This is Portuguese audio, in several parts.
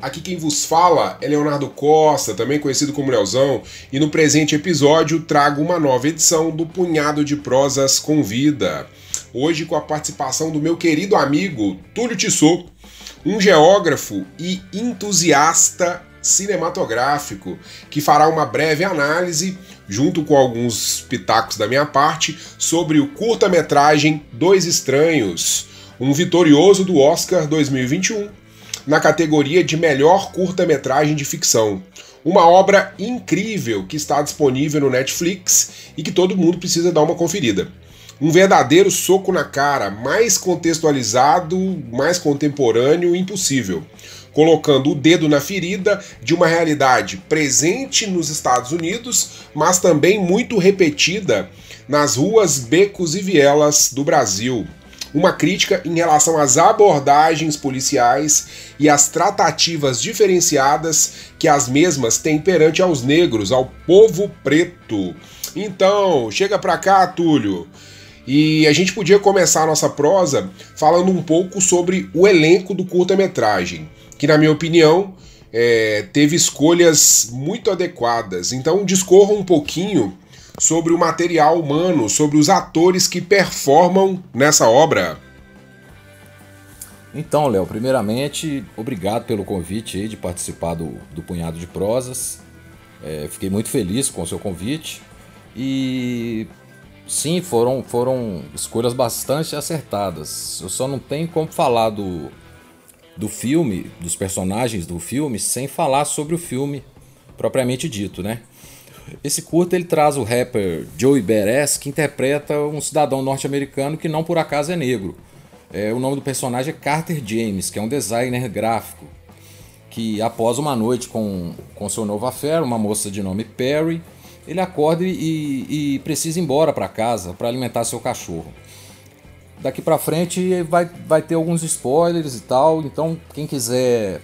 aqui quem vos fala é Leonardo Costa, também conhecido como Leozão, e no presente episódio trago uma nova edição do Punhado de Prosas com Vida. Hoje com a participação do meu querido amigo Túlio Tissot, um geógrafo e entusiasta cinematográfico, que fará uma breve análise, junto com alguns pitacos da minha parte, sobre o curta-metragem Dois Estranhos, um vitorioso do Oscar 2021 na categoria de melhor curta-metragem de ficção. Uma obra incrível que está disponível no Netflix e que todo mundo precisa dar uma conferida. Um verdadeiro soco na cara, mais contextualizado, mais contemporâneo impossível, colocando o dedo na ferida de uma realidade presente nos Estados Unidos, mas também muito repetida nas ruas, becos e vielas do Brasil uma crítica em relação às abordagens policiais e às tratativas diferenciadas que as mesmas têm perante aos negros, ao povo preto. Então, chega pra cá, Túlio. E a gente podia começar a nossa prosa falando um pouco sobre o elenco do curta-metragem, que, na minha opinião, é, teve escolhas muito adequadas. Então, discorra um pouquinho sobre o material humano, sobre os atores que performam nessa obra. Então, Léo, primeiramente, obrigado pelo convite de participar do, do Punhado de Prosas. É, fiquei muito feliz com o seu convite e sim, foram, foram escolhas bastante acertadas. Eu só não tenho como falar do, do filme, dos personagens do filme, sem falar sobre o filme propriamente dito, né? Esse curto ele traz o rapper Joey Beres, que interpreta um cidadão norte-americano que não por acaso é negro. É, o nome do personagem é Carter James, que é um designer gráfico, que após uma noite com, com seu novo affair, uma moça de nome Perry, ele acorda e, e precisa ir embora para casa para alimentar seu cachorro. Daqui para frente vai, vai ter alguns spoilers e tal, então quem quiser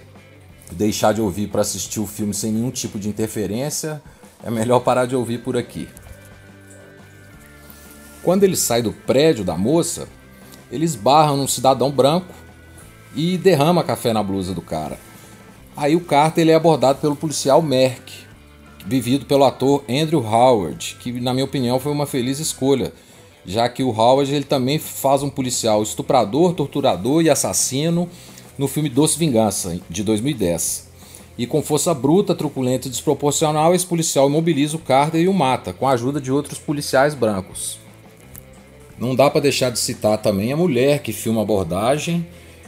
deixar de ouvir para assistir o filme sem nenhum tipo de interferência, é melhor parar de ouvir por aqui. Quando ele sai do prédio da moça, ele esbarra num cidadão branco e derrama café na blusa do cara. Aí o Carter ele é abordado pelo policial Merck, vivido pelo ator Andrew Howard, que na minha opinião foi uma feliz escolha, já que o Howard ele também faz um policial estuprador, torturador e assassino no filme Doce Vingança de 2010. E com força bruta, truculenta e desproporcional, esse policial imobiliza o Carter e o mata, com a ajuda de outros policiais brancos. Não dá para deixar de citar também a mulher que filma a abordagem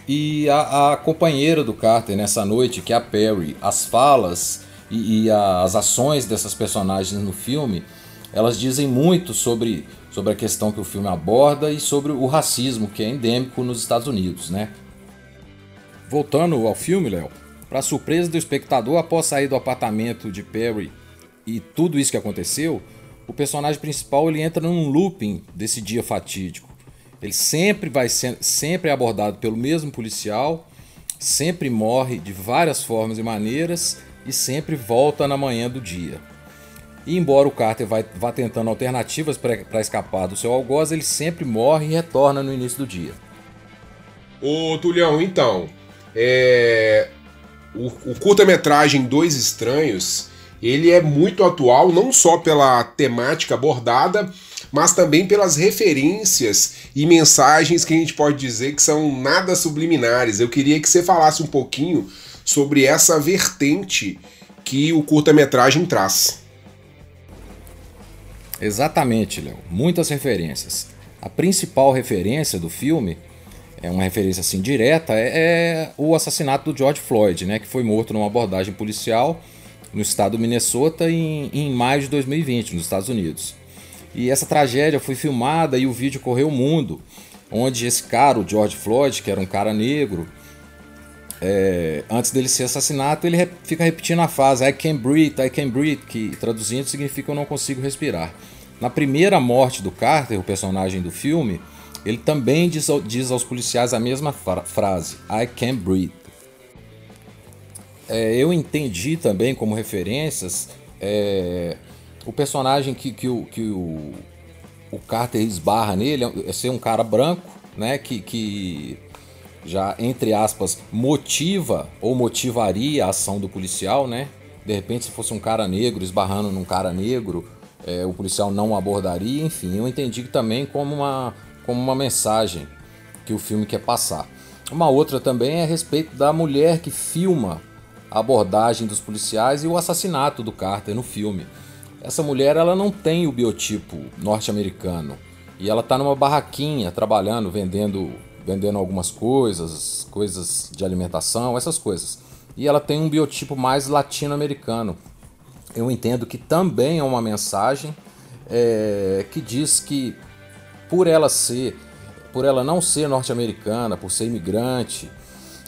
e a, a, companheira do Carter nessa noite, que é a Perry. As falas e, e a, as ações dessas personagens no filme, elas dizem muito sobre, sobre a questão que o filme aborda e sobre o racismo que é endêmico nos Estados Unidos, né? Voltando ao filme, Léo, para surpresa do espectador, após sair do apartamento de Perry e tudo isso que aconteceu, o personagem principal ele entra num looping desse dia fatídico. Ele sempre vai ser, sempre é abordado pelo mesmo policial, sempre morre de várias formas e maneiras e sempre volta na manhã do dia. E embora o Carter vai, vá tentando alternativas para escapar do seu algoz, ele sempre morre e retorna no início do dia. Ô Tulhão, então, é, o, o curta-metragem Dois Estranhos, ele é muito atual, não só pela temática abordada, mas também pelas referências e mensagens que a gente pode dizer que são nada subliminares. Eu queria que você falasse um pouquinho sobre essa vertente que o curta-metragem traz. Exatamente, Léo. Muitas referências. A principal referência do filme é uma referência assim direta, é, é, o assassinato do George Floyd, né, que foi morto numa abordagem policial no estado do Minnesota em, em maio de 2020, nos Estados Unidos. E essa tragédia foi filmada e o vídeo correu o mundo, onde esse cara, o George Floyd, que era um cara negro, é, antes dele ser assassinado, ele fica repetindo a frase I can breathe, I can breathe, que traduzindo significa eu não consigo respirar. Na primeira morte do Carter, o personagem do filme, ele também diz, diz aos policiais a mesma fra frase I can breathe. É, eu entendi também como referências é, o personagem que, que, o, que o, o Carter esbarra nele é ser um cara branco, né? Que, que já, entre aspas, motiva ou motivaria a ação do policial, né? De repente, se fosse um cara negro esbarrando num cara negro, é, o policial não abordaria. Enfim, eu entendi também como uma, como uma mensagem que o filme quer passar. Uma outra também é a respeito da mulher que filma a abordagem dos policiais e o assassinato do Carter no filme. Essa mulher ela não tem o biotipo norte-americano e ela está numa barraquinha trabalhando, vendendo, vendendo algumas coisas, coisas de alimentação, essas coisas. E ela tem um biotipo mais latino-americano. Eu entendo que também é uma mensagem é, que diz que por ela ser, por ela não ser norte-americana, por ser imigrante,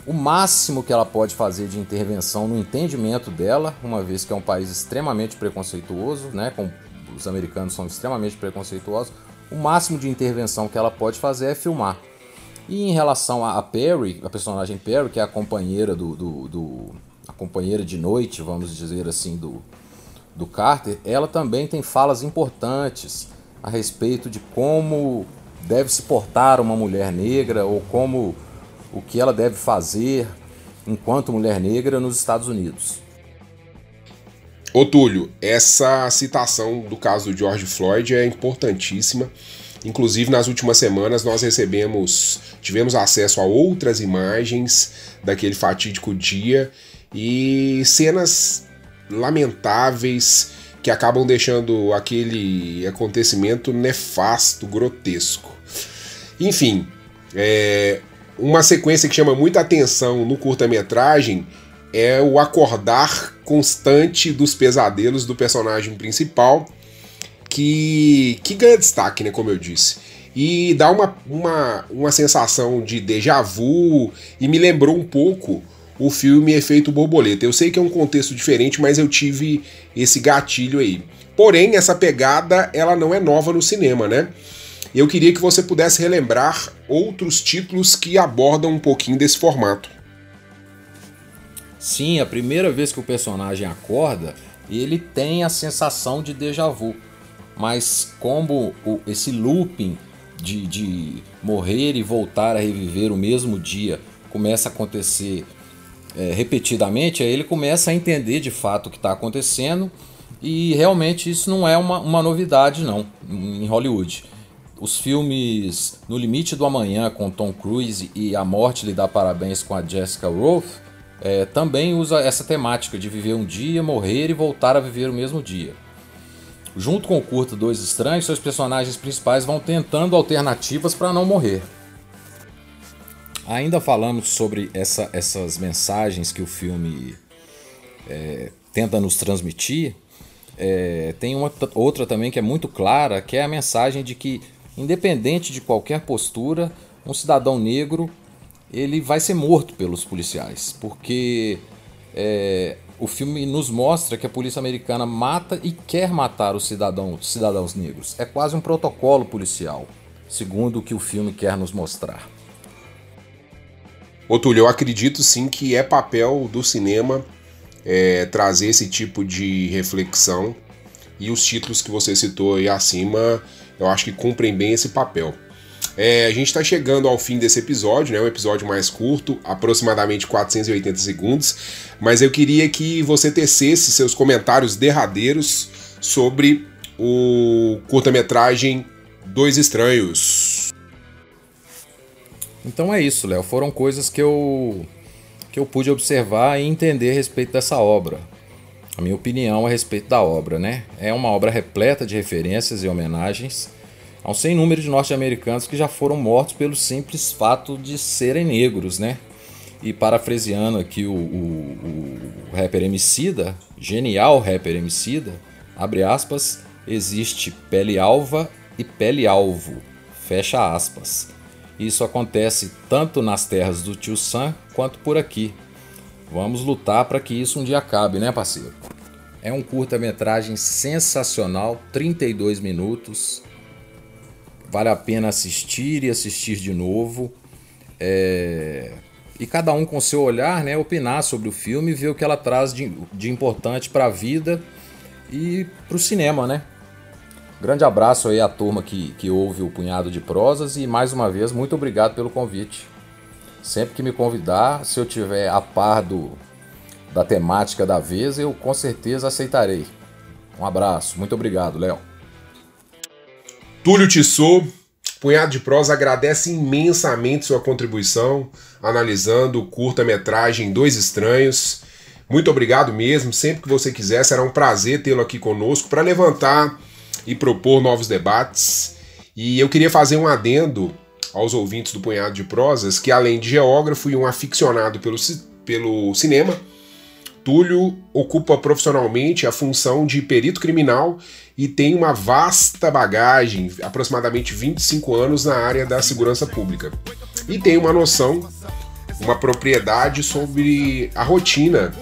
o máximo que ela pode fazer de intervenção no entendimento dela, uma vez que é um país extremamente preconceituoso, né, com, os americanos são extremamente preconceituosos, o máximo de intervenção que ela pode fazer é filmar. E em relação a Perry, a personagem Perry, que é a companheira do, do, do a companheira de noite, vamos dizer assim, do, do Carter, ela também tem falas importantes a respeito de como deve se portar uma mulher negra ou como o que ela deve fazer enquanto mulher negra nos Estados Unidos. Ô Túlio, essa citação do caso do George Floyd é importantíssima. Inclusive, nas últimas semanas nós recebemos, tivemos acesso a outras imagens daquele fatídico dia e cenas lamentáveis que acabam deixando aquele acontecimento nefasto, grotesco. Enfim, é, uma sequência que chama muita atenção no curta-metragem é o acordar constante dos pesadelos do personagem principal, que, que ganha destaque, né, como eu disse. E dá uma, uma, uma sensação de déjà vu e me lembrou um pouco o filme Efeito Borboleta. Eu sei que é um contexto diferente, mas eu tive esse gatilho aí. Porém, essa pegada ela não é nova no cinema, né? Eu queria que você pudesse relembrar outros títulos que abordam um pouquinho desse formato. Sim, a primeira vez que o personagem acorda, ele tem a sensação de déjà vu. Mas como esse looping de, de morrer e voltar a reviver o mesmo dia começa a acontecer é, repetidamente, aí ele começa a entender de fato o que está acontecendo e realmente isso não é uma, uma novidade não em Hollywood. Os filmes No Limite do Amanhã com Tom Cruise e A Morte lhe dá parabéns com a Jessica Roth é, também usa essa temática de viver um dia, morrer e voltar a viver o mesmo dia. Junto com o curto Dois Estranhos, seus personagens principais vão tentando alternativas para não morrer. Ainda falamos sobre essa, essas mensagens que o filme é, tenta nos transmitir. É, tem uma outra também que é muito clara, que é a mensagem de que Independente de qualquer postura, um cidadão negro ele vai ser morto pelos policiais, porque é, o filme nos mostra que a polícia americana mata e quer matar os cidadãos, cidadãos negros. É quase um protocolo policial, segundo o que o filme quer nos mostrar. Ô eu acredito sim que é papel do cinema é, trazer esse tipo de reflexão e os títulos que você citou aí acima eu acho que cumprem bem esse papel. É, a gente está chegando ao fim desse episódio, né? Um episódio mais curto, aproximadamente 480 segundos. Mas eu queria que você tecesse seus comentários derradeiros sobre o curta-metragem Dois Estranhos. Então é isso, Léo. Foram coisas que eu que eu pude observar e entender a respeito dessa obra a minha opinião a respeito da obra, né? É uma obra repleta de referências e homenagens a um sem número de norte-americanos que já foram mortos pelo simples fato de serem negros, né? E parafraseando aqui o, o, o rapper Emicida, genial rapper Emicida, abre aspas, existe pele alva e pele alvo, fecha aspas. Isso acontece tanto nas terras do tio Sam quanto por aqui. Vamos lutar para que isso um dia acabe, né, parceiro? É um curta-metragem sensacional, 32 minutos. Vale a pena assistir e assistir de novo. É... E cada um com seu olhar, né, opinar sobre o filme ver o que ela traz de, de importante para a vida e para o cinema, né? Grande abraço aí à turma que, que ouve o Punhado de Prosas e mais uma vez, muito obrigado pelo convite. Sempre que me convidar, se eu tiver a par do, da temática da vez, eu com certeza aceitarei. Um abraço, muito obrigado, Léo. Túlio Tissot, Punhado de Prosa agradece imensamente sua contribuição analisando o curta-metragem Dois Estranhos. Muito obrigado mesmo. Sempre que você quiser, será um prazer tê-lo aqui conosco para levantar e propor novos debates. E eu queria fazer um adendo aos ouvintes do Punhado de Prosas que, além de geógrafo e um aficionado pelo, pelo cinema, Túlio ocupa profissionalmente a função de perito criminal e tem uma vasta bagagem, aproximadamente 25 anos na área da segurança pública. E tem uma noção, uma propriedade sobre a rotina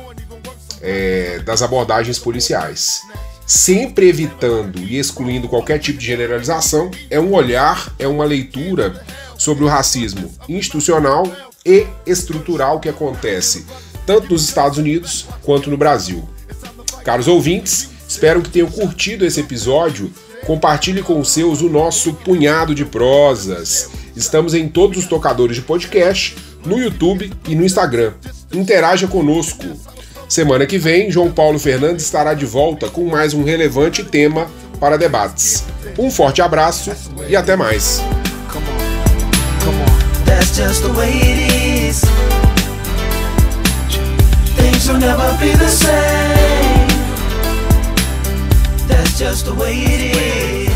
é, das abordagens policiais. Sempre evitando e excluindo qualquer tipo de generalização, é um olhar, é uma leitura sobre o racismo institucional e estrutural que acontece tanto nos Estados Unidos quanto no Brasil. Caros ouvintes, espero que tenham curtido esse episódio. Compartilhe com os seus o nosso punhado de prosas. Estamos em todos os tocadores de podcast, no YouTube e no Instagram. Interaja conosco. Semana que vem, João Paulo Fernandes estará de volta com mais um relevante tema para debates. Um forte abraço e até mais. just the way it is.